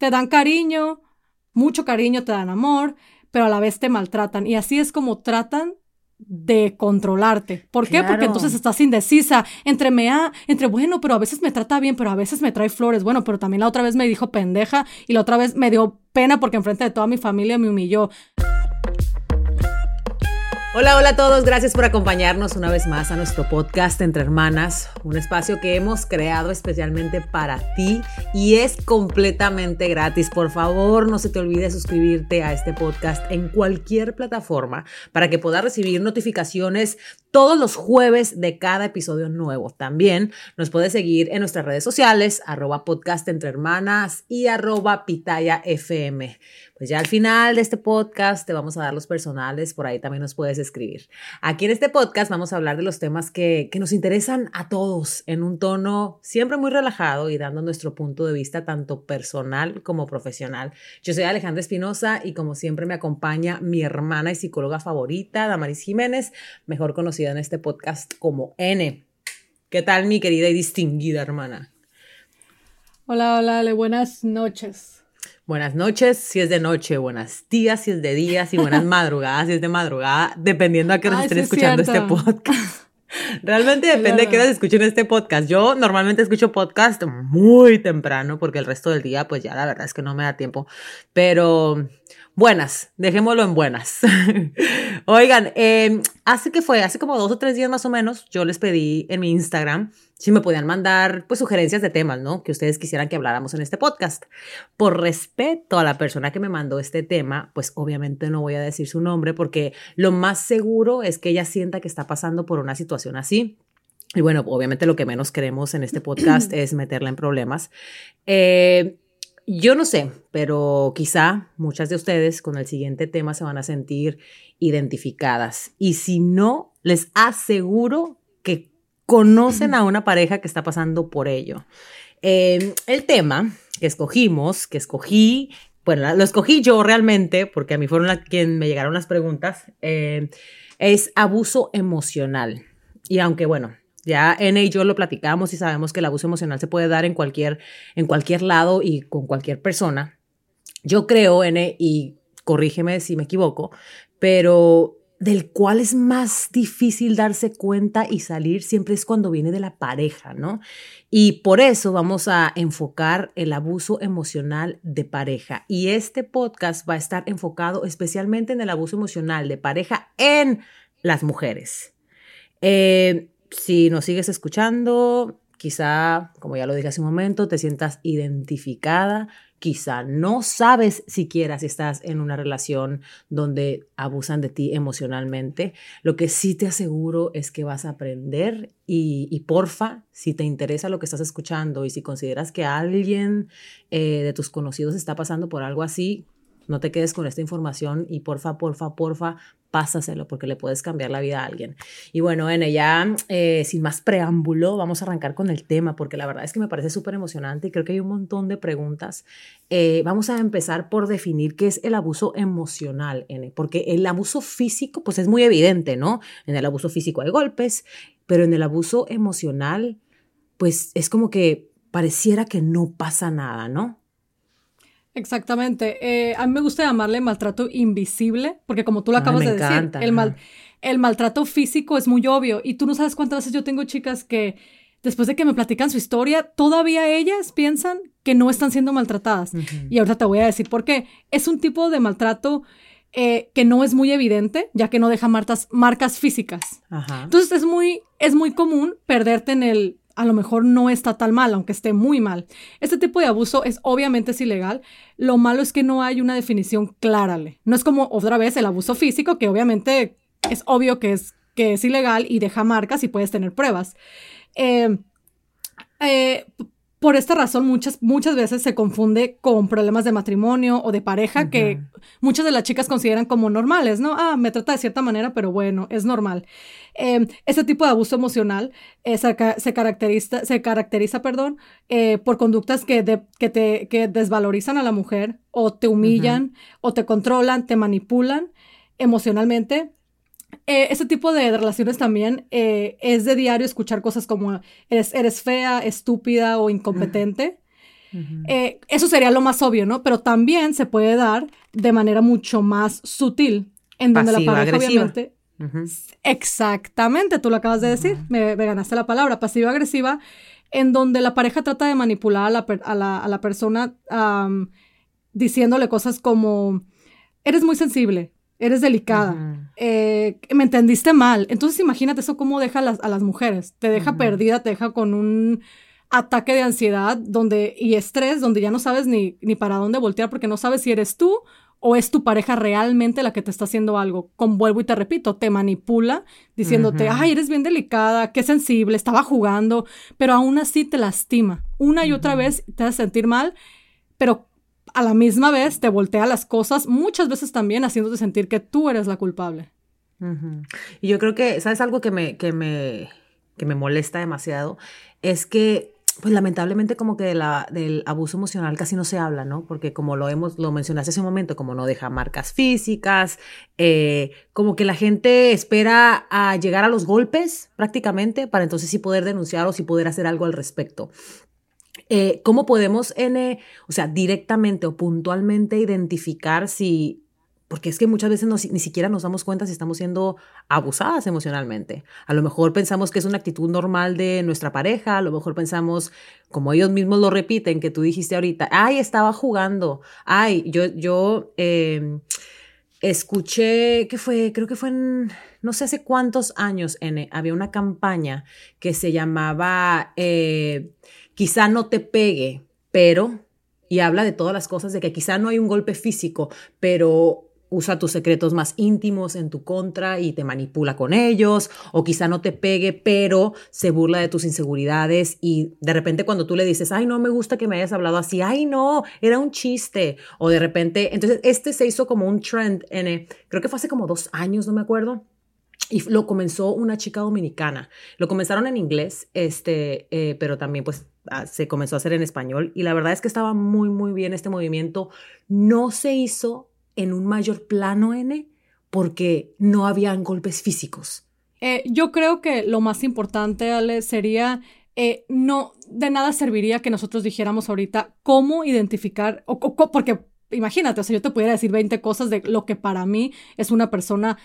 te dan cariño, mucho cariño, te dan amor, pero a la vez te maltratan. Y así es como tratan de controlarte. ¿Por qué? Porque entonces estás indecisa entre me ha, entre bueno, pero a veces me trata bien, pero a veces me trae flores. Bueno, pero también la otra vez me dijo pendeja y la otra vez me dio pena porque enfrente de toda mi familia me humilló. Hola, hola a todos, gracias por acompañarnos una vez más a nuestro podcast Entre Hermanas, un espacio que hemos creado especialmente para ti y es completamente gratis. Por favor, no se te olvide suscribirte a este podcast en cualquier plataforma para que puedas recibir notificaciones todos los jueves de cada episodio nuevo. También nos puedes seguir en nuestras redes sociales, arroba podcast entre hermanas y arroba pitaya fm. Pues ya al final de este podcast te vamos a dar los personales, por ahí también nos puedes escribir. Aquí en este podcast vamos a hablar de los temas que, nos interesan a todos en un tono siempre muy relajado y dando nuestro punto de vista tanto personal como profesional. Yo soy Alejandra Espinosa y como siempre me acompaña mi hermana y psicóloga favorita, Damaris Jiménez, mejor conocida en este podcast como N. ¿Qué tal mi querida y distinguida hermana? Hola, hola, buenas noches. Buenas noches, si es de noche, buenas días, si es de día, y buenas madrugadas, si es de madrugada, dependiendo a qué hora estén escuchando este podcast. Realmente depende de qué hora escuchen este podcast. Yo normalmente escucho podcast muy temprano porque el resto del día, pues ya la verdad es que no me da tiempo. Pero buenas, dejémoslo en buenas. Oigan, eh, hace que fue, hace como dos o tres días más o menos, yo les pedí en mi Instagram si me podían mandar pues sugerencias de temas, ¿no? Que ustedes quisieran que habláramos en este podcast. Por respeto a la persona que me mandó este tema, pues obviamente no voy a decir su nombre porque lo más seguro es que ella sienta que está pasando por una situación así. Y bueno, obviamente lo que menos queremos en este podcast es meterla en problemas. Eh, yo no sé, pero quizá muchas de ustedes con el siguiente tema se van a sentir identificadas. Y si no, les aseguro que conocen a una pareja que está pasando por ello. Em, el tema que escogimos, que escogí, bueno, lo escogí yo realmente, porque a mí fueron las quien me llegaron las preguntas, em, es abuso emocional. Y aunque, bueno, ya N y yo lo platicamos y sabemos que el abuso emocional se puede dar en cualquier, en cualquier lado y con cualquier persona. Yo creo, N, y corrígeme si me equivoco, pero del cual es más difícil darse cuenta y salir siempre es cuando viene de la pareja, ¿no? Y por eso vamos a enfocar el abuso emocional de pareja. Y este podcast va a estar enfocado especialmente en el abuso emocional de pareja en las mujeres. Eh, si nos sigues escuchando, quizá, como ya lo dije hace un momento, te sientas identificada quizá no sabes siquiera si estás en una relación donde abusan de ti emocionalmente. Lo que sí te aseguro es que vas a aprender y, porfa, si te interesa lo que estás escuchando y si consideras que alguien eh, de tus conocidos está pasando por algo así, no te quedes con esta información y porfa, porfa, porfa, pásaselo porque le puedes cambiar la vida a alguien. Y bueno, N, ya eh, sin más preámbulo, vamos a arrancar con el tema porque la verdad es que me parece súper emocionante y creo que hay un montón de preguntas. Eh, vamos a empezar por definir qué es el abuso emocional, N, porque el abuso físico, pues es muy evidente, ¿no? En el abuso físico hay golpes, pero en el abuso emocional, pues es como que pareciera que no pasa nada, ¿no? Exactamente. Eh, a mí me gusta llamarle maltrato invisible, porque como tú lo acabas de decir, el, mal, el maltrato físico es muy obvio. Y tú no sabes cuántas veces yo tengo chicas que después de que me platican su historia, todavía ellas piensan que no están siendo maltratadas. Y ahorita te voy a decir por qué. Es un tipo de maltrato eh, que no es muy evidente, ya que no deja marcas, marcas físicas. Entonces es muy, es muy común perderte en el a lo mejor no está tan mal, aunque esté muy mal. Este tipo de abuso es obviamente es ilegal. Lo malo es que no hay una definición clara. No es como otra vez el abuso físico, que obviamente es obvio que es, que es ilegal y deja marcas y puedes tener pruebas. eh, eh por esta razón, muchas, muchas veces se confunde con problemas de matrimonio o de pareja que muchas de las chicas consideran como normales, ¿no? Ah, me trata de cierta manera, pero bueno, es normal. Eh, este tipo de abuso emocional eh, se, caracteriza, se caracteriza perdón, eh, por conductas que, que, te, que desvalorizan a la mujer o te humillan o te controlan, te manipulan emocionalmente. Eh, ese tipo de relaciones también eh, es de diario escuchar cosas como eres, eres fea, estúpida o incompetente. Eh, eso sería lo más obvio, ¿no? Pero también se puede dar de manera mucho más sutil, en donde la pareja obviamente... Exactamente, tú lo acabas de decir, me, ganaste la palabra, pasiva-agresiva, en donde la pareja trata de manipular a la, persona diciéndole cosas como, eres muy sensible, eres delicada, eh, me entendiste mal. Entonces imagínate eso cómo deja a las, a las mujeres, te deja perdida, te deja con un ataque de ansiedad donde, y estrés donde ya no sabes ni, ni para dónde voltear porque no sabes si eres tú o es tu pareja realmente la que te está haciendo algo. Con vuelvo y te repito, te manipula diciéndote, ay, eres bien delicada, qué sensible, estaba jugando, pero aún así te lastima. Una y otra vez te hace sentir mal, pero a la misma vez te voltea las cosas, muchas veces también haciéndote sentir que tú eres la culpable. Y yo creo que, ¿sabes algo que me, que me, que me molesta demasiado? Es que pues lamentablemente como que del abuso emocional casi no se habla, ¿no? Porque como lo hemos, lo mencionaste hace un momento, como no deja marcas físicas, eh, como que la gente espera a llegar a los golpes prácticamente para entonces sí poder denunciar o sí poder hacer algo al respecto. Eh, ¿Cómo podemos, N, o sea, directamente o puntualmente identificar si porque es que muchas veces ni siquiera nos damos cuenta si estamos siendo abusadas emocionalmente. A lo mejor pensamos que es una actitud normal de nuestra pareja, a lo mejor pensamos, como ellos mismos lo repiten, que tú dijiste ahorita, ay, estaba jugando, ay, yo, yo em, escuché, ¿qué fue? Creo que fue en, no sé hace cuántos años, N, había una campaña que se llamaba, eh, quizá no te pegue, pero y habla de todas las cosas, de que quizá no hay un golpe físico, pero usa tus secretos más íntimos en tu contra y te manipula con ellos, o quizá no te pegue, pero se burla de tus inseguridades y de repente cuando tú le dices, ay, no me gusta que me hayas hablado así, ay, no, era un chiste, o de repente, entonces este se hizo como un trend, en, creo que fue hace como dos años, no me acuerdo. Y lo comenzó una chica dominicana. Lo comenzaron en inglés, este, eh, pero también pues ah, se comenzó a hacer en español. Y la verdad es que estaba muy, muy bien este movimiento. No se hizo en un mayor plano, N, porque no habían golpes físicos. Eh, yo creo que lo más importante, Ale, sería eh, no, de nada serviría que nosotros dijéramos ahorita cómo identificar, o, porque imagínate, o sea, yo te pudiera decir 20 cosas de lo que para mí es una persona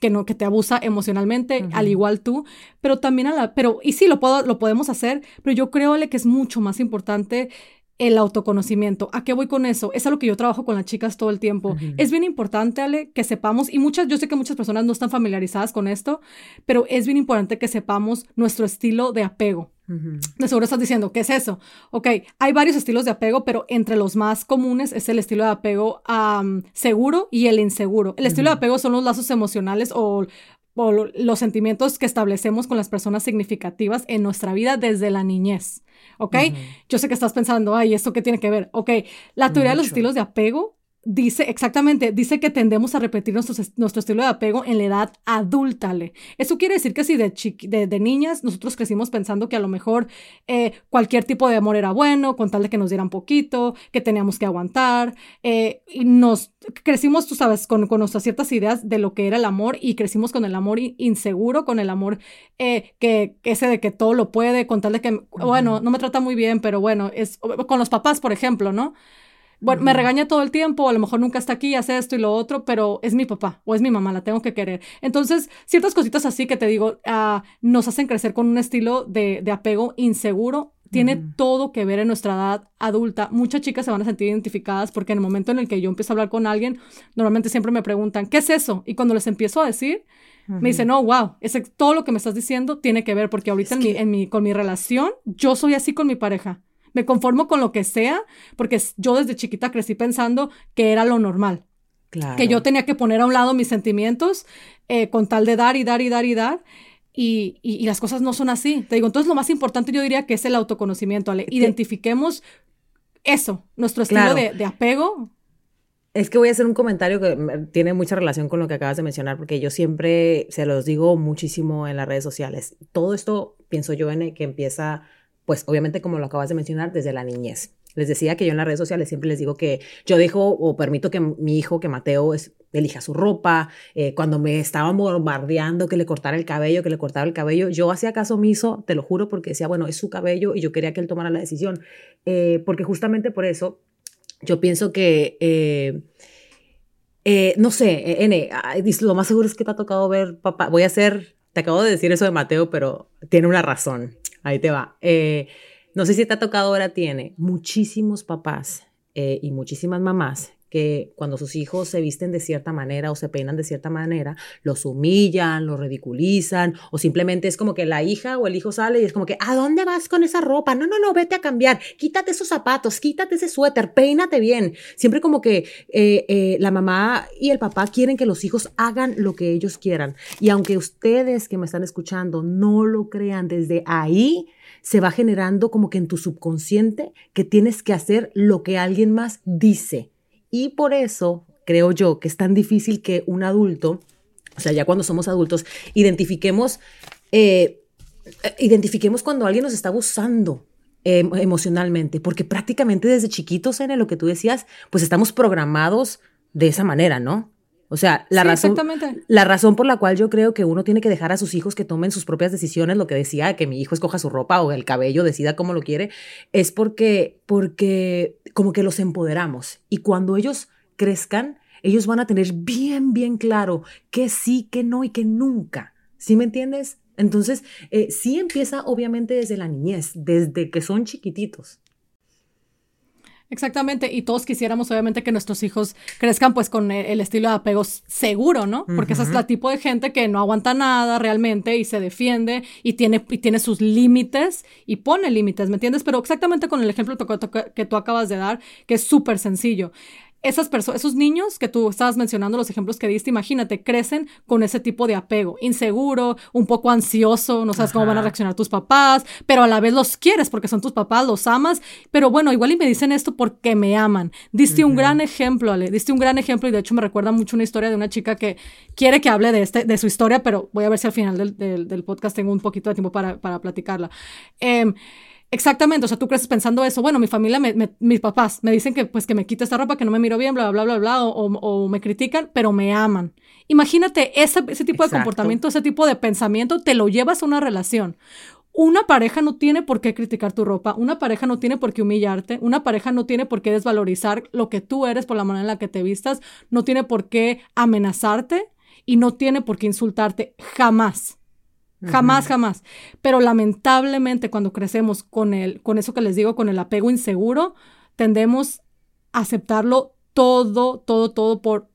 que no, que te abusa emocionalmente, al igual tú, pero también a la, pero, y sí, lo, puedo, lo podemos hacer, pero yo creo, Ale, que es mucho más importante el autoconocimiento. ¿A qué voy con eso? Es a lo que yo trabajo con las chicas todo el tiempo. Es bien importante, Ale, que sepamos, y muchas, yo sé que muchas personas no están familiarizadas con esto, pero es bien importante que sepamos nuestro estilo de apego. De seguro estás diciendo, ¿qué es eso? Ok, hay varios estilos de apego, pero entre los más comunes es el estilo de apego seguro y el inseguro. El estilo de apego son los lazos emocionales o, o los sentimientos que establecemos con las personas significativas en nuestra vida desde la niñez. ¿Ok? Yo sé que estás pensando, ay, ¿esto qué tiene que ver? Ok, la teoría de los estilos de apego dice exactamente, dice que tendemos a repetir nuestro, nuestro estilo de apego en la edad adulta. Eso quiere decir que si de, de, niñas nosotros crecimos pensando que a lo mejor eh, cualquier tipo de amor era bueno, con tal de que nos dieran poquito, que teníamos que aguantar, eh, y nos crecimos, tú sabes, con, con, nuestras ciertas ideas de lo que era el amor y crecimos con el amor inseguro, con el amor eh, que ese de que todo lo puede, con tal de que, bueno, no me trata muy bien, pero bueno, es con los papás, por ejemplo, ¿no? Bueno, me regaña todo el tiempo, a lo mejor nunca está aquí, hace esto y lo otro, pero es mi papá o es mi mamá, la tengo que querer. Entonces, ciertas cositas así que te digo, uh, nos hacen crecer con un estilo de, de apego inseguro. Tiene todo que ver en nuestra edad adulta. Muchas chicas se van a sentir identificadas porque en el momento en el que yo empiezo a hablar con alguien, normalmente siempre me preguntan, ¿qué es eso? Y cuando les empiezo a decir, me dicen, no, wow, ese, todo lo que me estás diciendo tiene que ver porque ahorita en, mi, en mi, con mi relación, yo soy así con mi pareja me conformo con lo que sea, porque yo desde chiquita crecí pensando que era lo normal. Claro. Que yo tenía que poner a un lado mis sentimientos eh, con tal de dar y dar y dar y dar. Y, y, las cosas no son así. Te digo, entonces lo más importante yo diría que es el autoconocimiento, Ale. Identifiquemos eso, nuestro estilo de, de apego. Es que voy a hacer un comentario que tiene mucha relación con lo que acabas de mencionar, porque yo siempre se los digo muchísimo en las redes sociales. Todo esto pienso yo en que empieza pues obviamente como lo acabas de mencionar, desde la niñez. Les decía que yo en las redes sociales siempre les digo que yo dejo o permito que mi hijo, que Mateo, es elija su ropa, eh, cuando me estaban bombardeando que le cortara el cabello, que le cortara el cabello, yo hacía caso omiso, te lo juro, porque decía, bueno, es su cabello y yo quería que él tomara la decisión, eh, porque justamente por eso yo pienso que, eh, no sé, N, lo más seguro es que te ha tocado ver, papá, voy a hacer, te acabo de decir eso de Mateo, pero tiene una razón, ahí te va. no sé si te ha tocado ahora, tiene muchísimos papás y muchísimas mamás que cuando sus hijos se visten de cierta manera o se peinan de cierta manera, los humillan, los ridiculizan, o simplemente es como que la hija o el hijo sale y es como que, ¿a dónde vas con esa ropa? No, no, no, vete a cambiar, quítate esos zapatos, quítate ese suéter, peínate bien. Siempre como que eh, eh, la mamá y el papá quieren que los hijos hagan lo que ellos quieran. Y aunque ustedes que me están escuchando no lo crean desde ahí, se va generando como que en tu subconsciente que tienes que hacer lo que alguien más dice. Y por eso creo yo que es tan difícil que un adulto, o sea, ya cuando somos adultos, identifiquemos, eh, identifiquemos cuando alguien nos está abusando em, emocionalmente, porque prácticamente desde chiquitos, en lo que tú decías, pues estamos programados de esa manera, ¿no? O sea, la, razón, la razón por la cual yo creo que uno tiene que dejar a sus hijos que tomen sus propias decisiones, lo que decía, que mi hijo escoja su ropa o el cabello, decida cómo lo quiere, es porque, porque como que los empoderamos. Y cuando ellos crezcan, ellos van a tener bien, bien claro que sí, que no y que nunca. ¿Sí me entiendes? Entonces, eh, sí empieza obviamente desde la niñez, desde que son chiquititos. Exactamente, y todos quisiéramos obviamente que nuestros hijos crezcan pues con el, estilo de apego seguro, ¿no? Porque esa es la tipo de gente que no aguanta nada realmente y se defiende y tiene, y tiene sus límites y pone límites, ¿me entiendes? Pero exactamente con el ejemplo que tú acabas de dar, que es súper sencillo esas personas, esos niños que tú estabas mencionando, los ejemplos que diste, imagínate, crecen con ese tipo de apego, inseguro, un poco ansioso, no sabes cómo van a reaccionar tus papás, pero a la vez los quieres porque son tus papás, los amas, pero bueno, igual y me dicen esto porque me aman. Diste un gran ejemplo, Ale, diste un gran ejemplo y de hecho me recuerda mucho una historia de una chica que quiere que hable de, este, de su historia, pero voy a ver si al final del, del, podcast tengo un poquito de tiempo para, para platicarla. Eh, Exactamente, o sea, tú creces pensando eso, bueno, mi familia, mis papás me dicen que pues que me quite esta ropa, que no me miro bien, bla, bla, bla, bla, o, me critican, pero me aman. Imagínate ese, ese tipo de comportamiento, ese tipo de pensamiento, te lo llevas a una relación. Una pareja no tiene por qué criticar tu ropa, una pareja no tiene por qué humillarte, una pareja no tiene por qué desvalorizar lo que tú eres por la manera en la que te vistas, no tiene por qué amenazarte y no tiene por qué insultarte jamás. Jamás, jamás. Pero lamentablemente cuando crecemos con, el, con eso que les digo, con el apego inseguro, tendemos a aceptarlo todo, todo, todo por,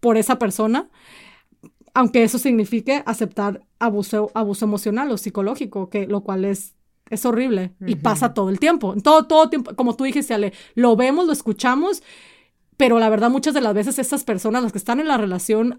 por esa persona, aunque eso signifique aceptar abuso, abuso emocional o psicológico, que, lo cual es, es horrible y pasa todo el tiempo. Todo, todo tiempo, como tú dijiste, Ale, lo vemos, lo escuchamos, pero la verdad muchas de las veces estas personas, las que están en la relación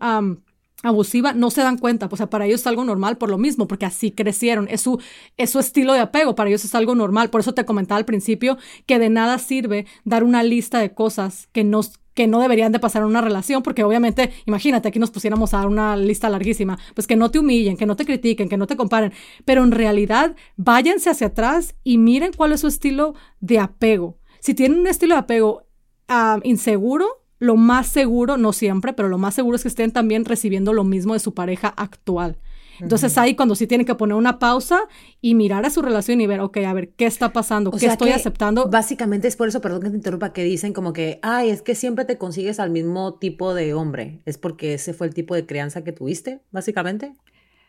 abusiva no se dan cuenta, o sea, para ellos es algo normal por lo mismo, porque así crecieron, es su, es su estilo de apego, para ellos es algo normal, por eso te comentaba al principio que de nada sirve dar una lista de cosas que no, que no deberían de pasar en una relación, porque obviamente, imagínate, aquí nos pusiéramos a dar una lista larguísima, pues que no te humillen, que no te critiquen, que no te comparen, pero en realidad váyanse hacia atrás y miren cuál es su estilo de apego. Si tienen un estilo de apego ah, inseguro, lo más seguro, no siempre, pero lo más seguro es que estén también recibiendo lo mismo de su pareja actual. Entonces ahí cuando sí tienen que poner una pausa y mirar a su relación y ver, ok, a ver, ¿qué está pasando? ¿Qué estoy aceptando? Básicamente es por eso, perdón que te interrumpa, que dicen como que, ay, es que siempre te consigues al mismo tipo de hombre. ¿Es porque ese fue el tipo de crianza que tuviste, básicamente?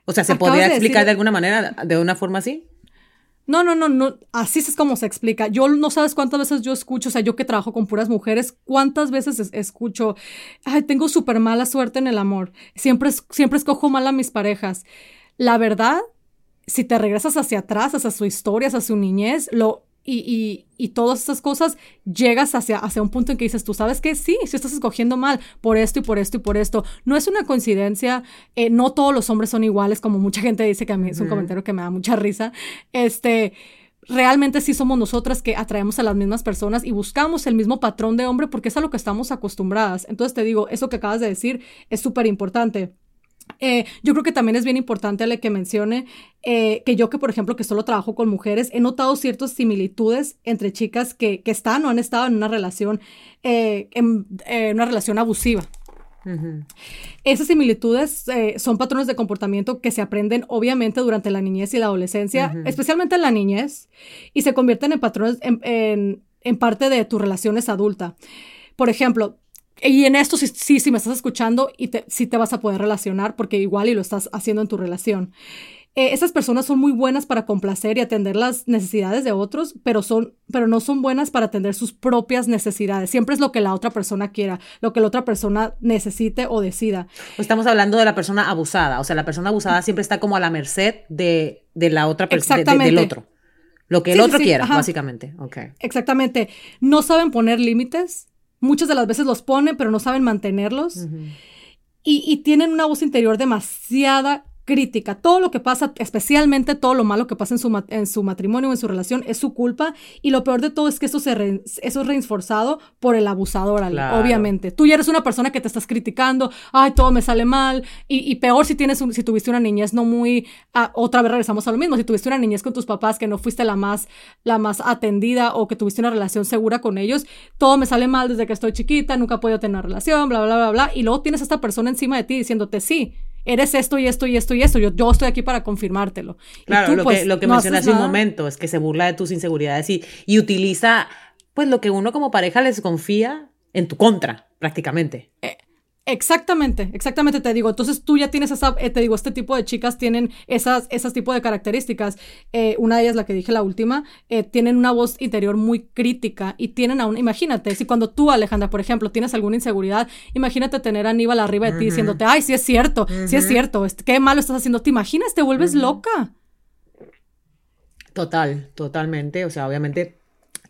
O sea, ¿se podría explicar de alguna manera, de una forma así? No, no, no, no, así es como se explica. Yo no sabes cuántas veces yo escucho, o sea, yo que trabajo con puras mujeres, cuántas veces escucho, ay, tengo súper mala suerte en el amor, siempre, siempre escojo mal a mis parejas. La verdad, si te regresas hacia atrás, hacia su historia, hacia su niñez, lo, y, y, todas esas cosas, llegas hacia, hacia un punto en que dices, tú sabes que sí, si estás escogiendo mal por esto y por esto y por esto. No es una coincidencia, eh, no todos los hombres son iguales, como mucha gente dice que a mí es un comentario que me da mucha risa. Este, realmente sí somos nosotras que atraemos a las mismas personas y buscamos el mismo patrón de hombre porque es a lo que estamos acostumbradas. Entonces te digo, eso que acabas de decir es súper importante. Eh, yo creo que también es bien importante Ale, que mencione eh, que yo que, por ejemplo, que solo trabajo con mujeres, he notado ciertas similitudes entre chicas que, que están o han estado en una relación, eh, en, una relación abusiva. Esas similitudes eh, son patrones de comportamiento que se aprenden obviamente durante la niñez y la adolescencia, especialmente en la niñez, y se convierten en patrones en, parte de tus relaciones adulta. Por ejemplo, y en esto sí, sí, me estás escuchando y te, sí te vas a poder relacionar porque igual y lo estás haciendo en tu relación. Eh, esas personas son muy buenas para complacer y atender las necesidades de otros, pero, son, pero no son buenas para atender sus propias necesidades. Siempre es lo que la otra persona quiera, lo que la otra persona necesite o decida. Estamos hablando de la persona abusada, o sea, la persona abusada siempre está como a la merced de, la otra persona, del otro. Lo que el otro quiera, básicamente. Okay. Exactamente. No saben poner límites. Muchas de las veces los ponen, pero no saben mantenerlos. y, y, tienen una voz interior demasiada crítica. Todo lo que pasa, especialmente todo lo malo que pasa en su, en su matrimonio o en su relación, es su culpa. Y lo peor de todo es que eso, se eso es reinforzado por el abusador, obviamente. Tú ya eres una persona que te estás criticando, ay, todo me sale mal. Y, peor si, tienes si tuviste una niñez no muy... Ah, otra vez regresamos a lo mismo. Si tuviste una niñez con tus papás que no fuiste la más, la más atendida o que tuviste una relación segura con ellos, todo me sale mal desde que estoy chiquita, nunca he podido tener una relación, bla, bla, bla, bla. Y luego tienes a esta persona encima de ti diciéndote, sí, eres esto y esto y esto y esto, yo, yo estoy aquí para confirmártelo. Claro, lo, que, lo que mencioné hace un momento es que se burla de tus inseguridades y, y utiliza pues lo que uno como pareja les confía en tu contra, prácticamente. Exactamente, exactamente te digo. Entonces tú ya tienes esa, eh, te digo, este tipo de chicas tienen esas, esas tipo de características. Eh, una de ellas, la que dije la última, eh, tienen una voz interior muy crítica y tienen aún, imagínate, si cuando tú, Alejandra, por ejemplo, tienes alguna inseguridad, imagínate tener a Aníbal arriba de ti diciéndote, ay, sí es cierto, sí es cierto, qué malo estás haciendo. ¿Te imaginas? Te vuelves loca. Total, totalmente. O sea, obviamente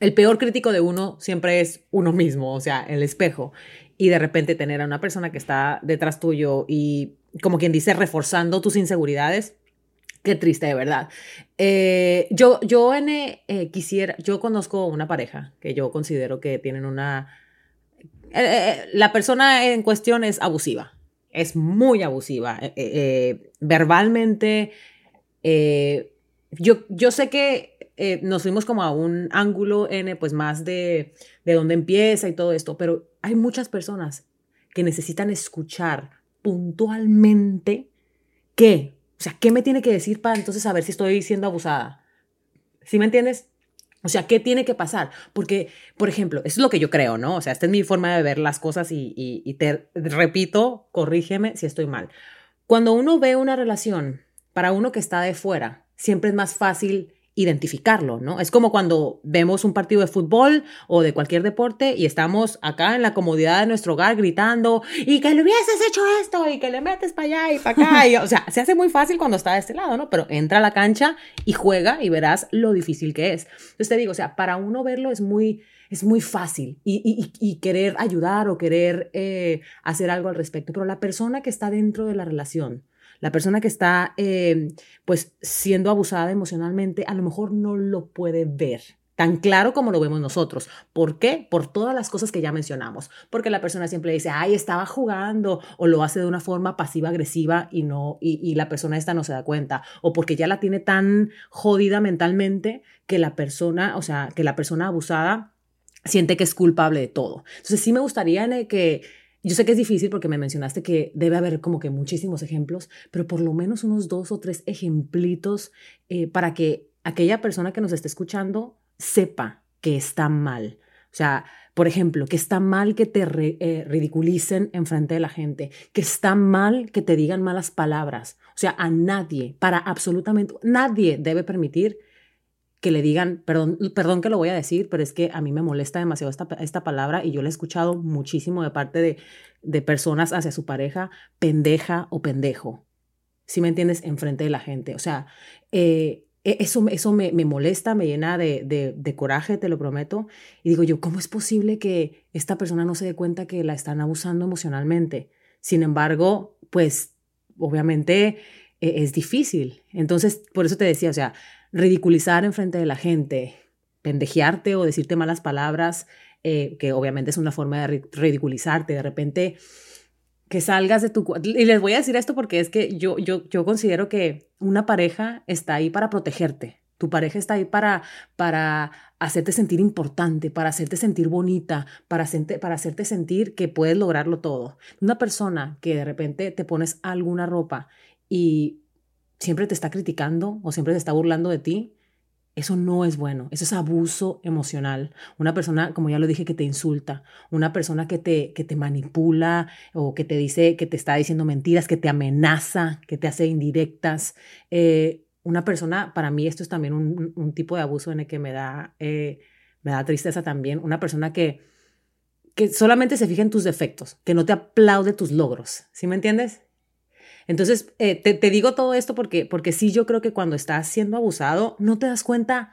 el peor crítico de uno siempre es uno mismo, o sea, el espejo y de repente tener a una persona que está detrás tuyo y, como quien dice, reforzando tus inseguridades. Qué triste, de verdad. Eh, yo, yo eh, quisiera, yo conozco una pareja que yo considero que tienen una... Eh, la persona en cuestión es abusiva, es muy abusiva. verbalmente, yo, yo sé que nos fuimos como a un ángulo N, pues más de, de dónde empieza y todo esto, pero hay muchas personas que necesitan escuchar puntualmente qué, o sea, qué me tiene que decir para entonces saber si estoy siendo abusada. ¿Sí me entiendes? O sea, ¿qué tiene que pasar? Porque, por ejemplo, eso es lo que yo creo, ¿no? O sea, esta es mi forma de ver las cosas y, y te repito, corrígeme si estoy mal. Cuando uno ve una relación, para uno que está de fuera, siempre es más fácil identificarlo, ¿no? Es como cuando vemos un partido de fútbol o de cualquier deporte y estamos acá en la comodidad de nuestro hogar gritando y que le hubieses hecho esto y que le metes para allá y para acá. o sea, se hace muy fácil cuando está de este lado, ¿no? Pero entra a la cancha y juega y verás lo difícil que es. Entonces te digo, o sea, para uno verlo es muy, es muy fácil y, querer ayudar o querer eh, hacer algo al respecto, pero la persona que está dentro de la relación, la persona que está eh, pues siendo abusada emocionalmente a lo mejor no lo puede ver tan claro como lo vemos nosotros. ¿Por qué? Por todas las cosas que ya mencionamos. Porque la persona siempre dice, ay, estaba jugando, o lo hace de una forma pasiva-agresiva y no, y, y, la persona esta no se da cuenta. O porque ya la tiene tan jodida mentalmente que la persona, o sea, que la persona abusada siente que es culpable de todo. Entonces sí me gustaría que yo sé que es difícil porque me mencionaste que debe haber como que muchísimos ejemplos, pero por lo menos unos dos o tres ejemplitos eh, para que aquella persona que nos esté escuchando sepa que está mal. O sea, por ejemplo, que está mal que te eh, ridiculicen en frente de la gente, que está mal que te digan malas palabras. O sea, a nadie, para absolutamente nadie debe permitir que le digan, perdón, perdón que lo voy a decir, pero es que a mí me molesta demasiado esta, esta palabra y yo la he escuchado muchísimo de parte de, de personas hacia su pareja, pendeja o pendejo. Si me entiendes? Enfrente de la gente. O sea, eh, e, eso, eso me, me, molesta, me llena de, de, de, coraje, te lo prometo. Y digo yo, ¿cómo es posible que esta persona no se dé cuenta que la están abusando emocionalmente? Sin embargo, pues obviamente es difícil. Entonces, por eso te decía, o sea, ridiculizar en frente de la gente, pendejearte o decirte malas palabras, eh, que obviamente es una forma de ridiculizarte, de repente que salgas de tu... Y les voy a decir esto porque es que yo, yo, yo considero que una pareja está ahí para protegerte, Tu pareja está ahí para, para hacerte sentir importante, para hacerte sentir bonita, para hacerte, para hacerte sentir que puedes lograrlo todo. Una persona que de repente te pones alguna ropa y siempre te está criticando o siempre te está burlando de ti, eso no es bueno, eso es abuso emocional. Una persona, como ya lo dije, que te insulta, una persona que te, que te manipula o que te dice, que te está diciendo mentiras, que te amenaza, que te hace indirectas. Eh, una persona, para mí esto es también un, tipo de abuso en el que me da, eh, me da tristeza también, una persona que, que solamente se fija en tus defectos, que no te aplaude tus logros, ¿sí me entiendes? Entonces, eh, te, te, digo todo esto porque, porque sí, yo creo que cuando estás siendo abusado, no te das cuenta,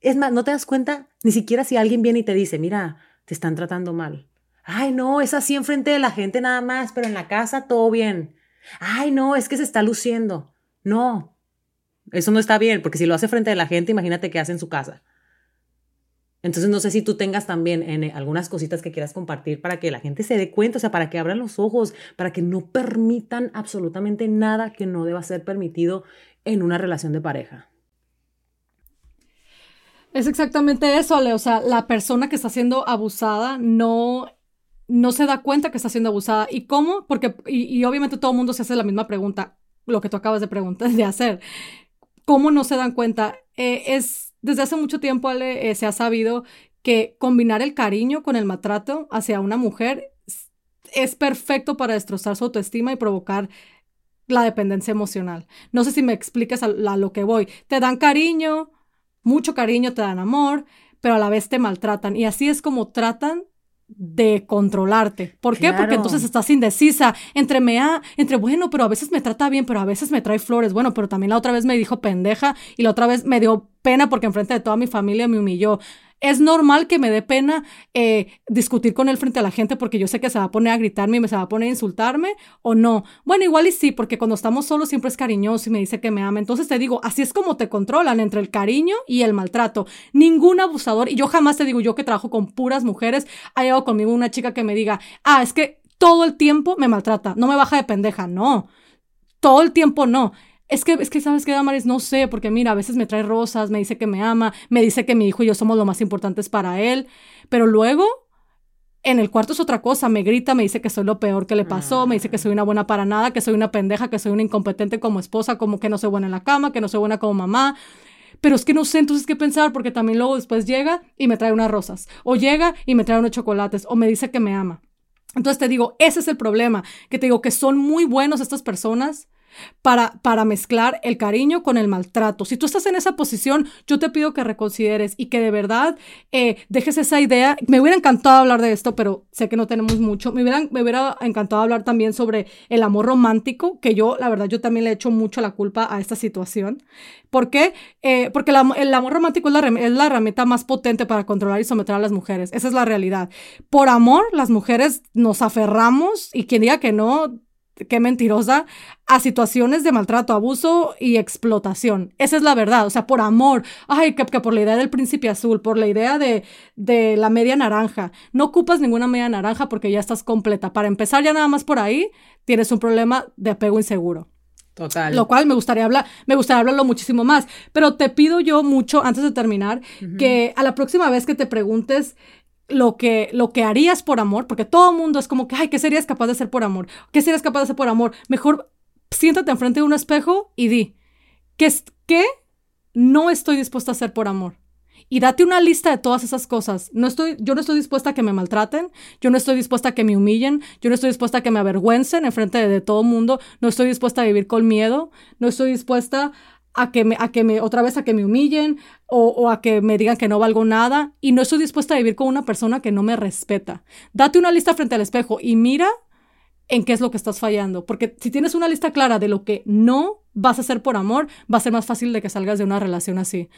es más, no te das cuenta ni siquiera si alguien viene y te dice, mira, te están tratando mal. Ay, no, es así enfrente de la gente nada más, pero en la casa todo bien. Ay, no, es que se está luciendo. No, eso no está bien, porque si lo hace frente a la gente, imagínate qué hace en su casa. Entonces no sé si tú tengas también en algunas cositas que quieras compartir para que la gente se dé cuenta, o sea, para que abran los ojos, para que no permitan absolutamente nada que no deba ser permitido en una relación de pareja. Es exactamente eso, Ale. O sea, la persona que está siendo abusada no, no se da cuenta que está siendo abusada. ¿Y cómo? Porque, y, y obviamente todo el mundo se hace la misma pregunta, lo que tú acabas de preguntar, de hacer. ¿Cómo no se dan cuenta? Eh, es, desde hace mucho tiempo eh, se ha sabido que combinar el cariño con el maltrato hacia una mujer es perfecto para destrozar su autoestima y provocar la dependencia emocional. No sé si me expliques a, lo que voy. Te dan cariño, mucho cariño, te dan amor, pero a la vez te maltratan. Y así es como tratan de controlarte. ¿Por qué? Porque entonces estás indecisa entre me ha, entre bueno, pero a veces me trata bien, pero a veces me trae flores. Bueno, pero también la otra vez me dijo pendeja y la otra vez me dio pena porque enfrente de toda mi familia me humilló es normal que me dé pena eh, discutir con él frente a la gente porque yo sé que se va a poner a gritarme y me se va a poner a insultarme o no. Bueno, igual y sí, porque cuando estamos solos siempre es cariñoso y me dice que me ama. Entonces te digo, así es como te controlan entre el cariño y el maltrato. Ningún abusador, y yo jamás te digo, yo que trabajo con puras mujeres, ha llegado conmigo una chica que me diga, ah, es que todo el tiempo me maltrata, no me baja de pendeja, no. Todo el tiempo no es que, es que, ¿sabes qué, Damaris? No sé, porque mira, a veces me trae rosas, me dice que me ama, me dice que mi hijo y yo somos lo más importantes para él, pero luego en el cuarto es otra cosa, me grita, me dice que soy lo peor que le pasó, me dice que soy una buena para nada, que soy una pendeja, que soy una incompetente como esposa, como que no soy buena en la cama, que no soy buena como mamá. Pero es que no sé entonces qué pensar, porque también luego después llega y me trae unas rosas, o llega y me trae unos chocolates, o me dice que me ama. Entonces te digo, ese es el problema, que te digo que son muy buenos estas personas, para, para mezclar el cariño con el maltrato. Si tú estás en esa posición, yo te pido que reconsideres y que de verdad eh, dejes esa idea. Me hubiera encantado hablar de esto, pero sé que no tenemos mucho. Me me hubiera encantado hablar también sobre el amor romántico, que yo, la verdad, yo también le he hecho mucho la culpa a esta situación. ¿Por qué? Eh, porque el amor romántico es la, es la herramienta más potente para controlar y someter a las mujeres. Esa es la realidad. Por amor, las mujeres nos aferramos y quien diga que no, qué mentirosa, a situaciones de maltrato, abuso y explotación. Esa es la verdad, o sea, por amor, ay, que, por la idea del príncipe azul, por la idea de, de la media naranja. No ocupas ninguna media naranja porque ya estás completa. Para empezar, ya nada más por ahí, tienes un problema de apego inseguro. Total. Lo cual me gustaría hablar, me gustaría hablarlo muchísimo más. Pero te pido yo mucho, antes de terminar, que a la próxima vez que te preguntes lo que, lo que harías por amor, porque todo mundo es como que, ay, ¿qué serías capaz de hacer por amor? ¿Qué serías capaz de hacer por amor? Mejor siéntate enfrente de un espejo y di, ¿qué, qué no estoy dispuesta a hacer por amor? Y date una lista de todas esas cosas. No estoy, yo no estoy dispuesta a que me maltraten, yo no estoy dispuesta a que me humillen, yo no estoy dispuesta a que me avergüencen en frente de, de todo el mundo, no estoy dispuesta a vivir con miedo, no estoy dispuesta a que me, a que me, otra vez a que me humillen o, o, a que me digan que no valgo nada y no estoy dispuesta a vivir con una persona que no me respeta. Date una lista frente al espejo y mira en qué es lo que estás fallando, porque si tienes una lista clara de lo que no vas a hacer por amor, va a ser más fácil de que salgas de una relación así.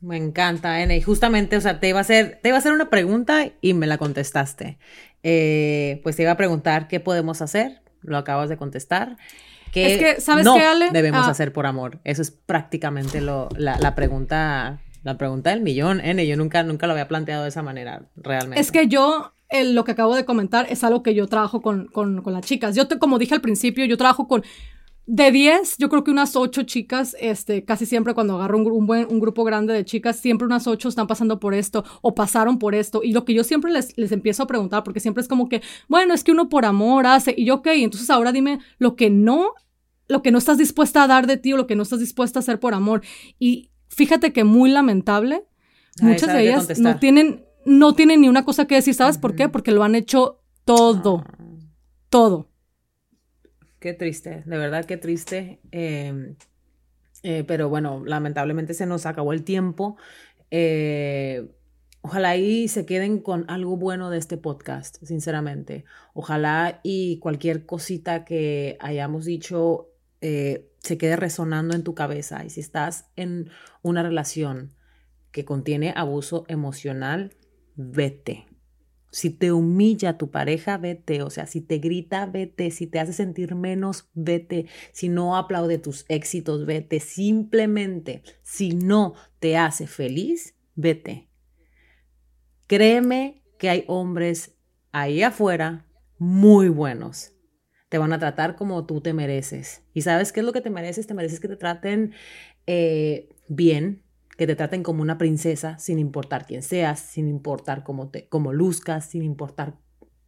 Me encanta, N. Y justamente, o sea, te iba a hacer, te iba a hacer una pregunta y me la contestaste. Eh, pues te iba a preguntar qué podemos hacer, lo acabas de contestar es que, ¿sabes no qué, Ale? debemos ah. hacer por amor? Eso es prácticamente lo, la, pregunta la pregunta del millón, N. Yo nunca, nunca lo había planteado de esa manera, realmente. Es que yo, lo que acabo de comentar es algo que yo trabajo con, con, con las chicas. Yo, te, como dije al principio, yo trabajo con de 10, yo creo que unas 8 chicas, este, casi siempre cuando agarro un, buen, un grupo grande de chicas, siempre unas 8 están pasando por esto o pasaron por esto. Y lo que yo siempre les, les empiezo a preguntar, porque siempre es como que, bueno, es que uno por amor hace, y yo, ok, entonces ahora dime lo que no, lo que no estás dispuesta a dar de ti o lo que no estás dispuesta a hacer por amor. Y fíjate que muy lamentable, muchas de ellas no tienen, no tienen ni una cosa que decir, ¿sabes por qué? Porque lo han hecho todo, ah. todo. Qué triste, de verdad qué triste. Em, eh, pero bueno, lamentablemente se nos acabó el tiempo. Eh, ojalá y se queden con algo bueno de este podcast, sinceramente. Ojalá y cualquier cosita que hayamos dicho eh, se quede resonando en tu cabeza. Y si estás en una relación que contiene abuso emocional, vete. Si te humilla tu pareja, vete. O sea, si te grita, vete. Si te hace sentir menos, vete. Si no aplaude tus éxitos, vete. Simplemente, si no te hace feliz, vete. Créeme que hay hombres ahí afuera muy buenos. Te van a tratar como tú te mereces. ¿Y sabes qué es lo que te mereces? Te mereces que te traten eh, bien, que te traten como una princesa sin importar quién seas, sin importar cómo, te, cómo luzcas, sin importar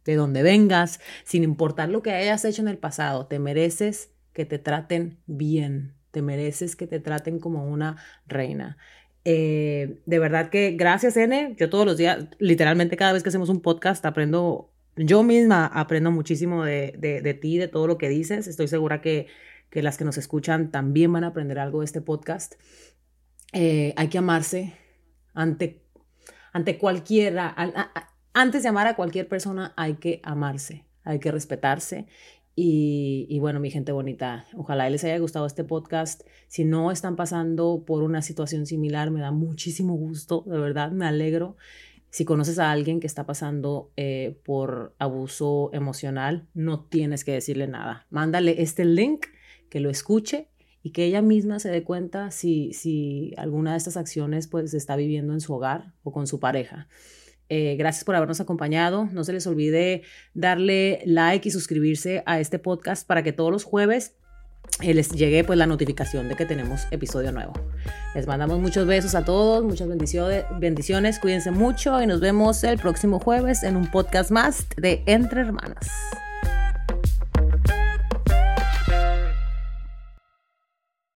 de dónde vengas, sin importar lo que hayas hecho en el pasado. Te mereces que te traten bien, te mereces que te traten como una reina. Eh, de verdad que gracias, N. Yo todos los días, literalmente cada vez que hacemos un podcast, aprendo, yo misma aprendo muchísimo de, de, ti, de todo lo que dices. Estoy segura que, que las que nos escuchan también van a aprender algo de este podcast. Eh, hay que amarse ante, ante cualquiera, antes de amar a cualquier persona hay que amarse, hay que respetarse. Y, bueno, mi gente bonita, ojalá les haya gustado este podcast. Si no están pasando por una situación similar, me da muchísimo gusto, de verdad, me alegro. Si conoces a alguien que está pasando eh, por abuso emocional, no tienes que decirle nada. Mándale este link, que lo escuche y que ella misma se dé cuenta si, si alguna de estas acciones pues está viviendo en su hogar o con su pareja. Eh, gracias por habernos acompañado. No se les olvide darle like y suscribirse a este podcast para que todos los jueves eh, les llegue pues la notificación de que tenemos episodio nuevo. Les mandamos muchos besos a todos, muchas bendiciones, bendiciones, cuídense mucho y nos vemos el próximo jueves en un podcast más de Entre Hermanas.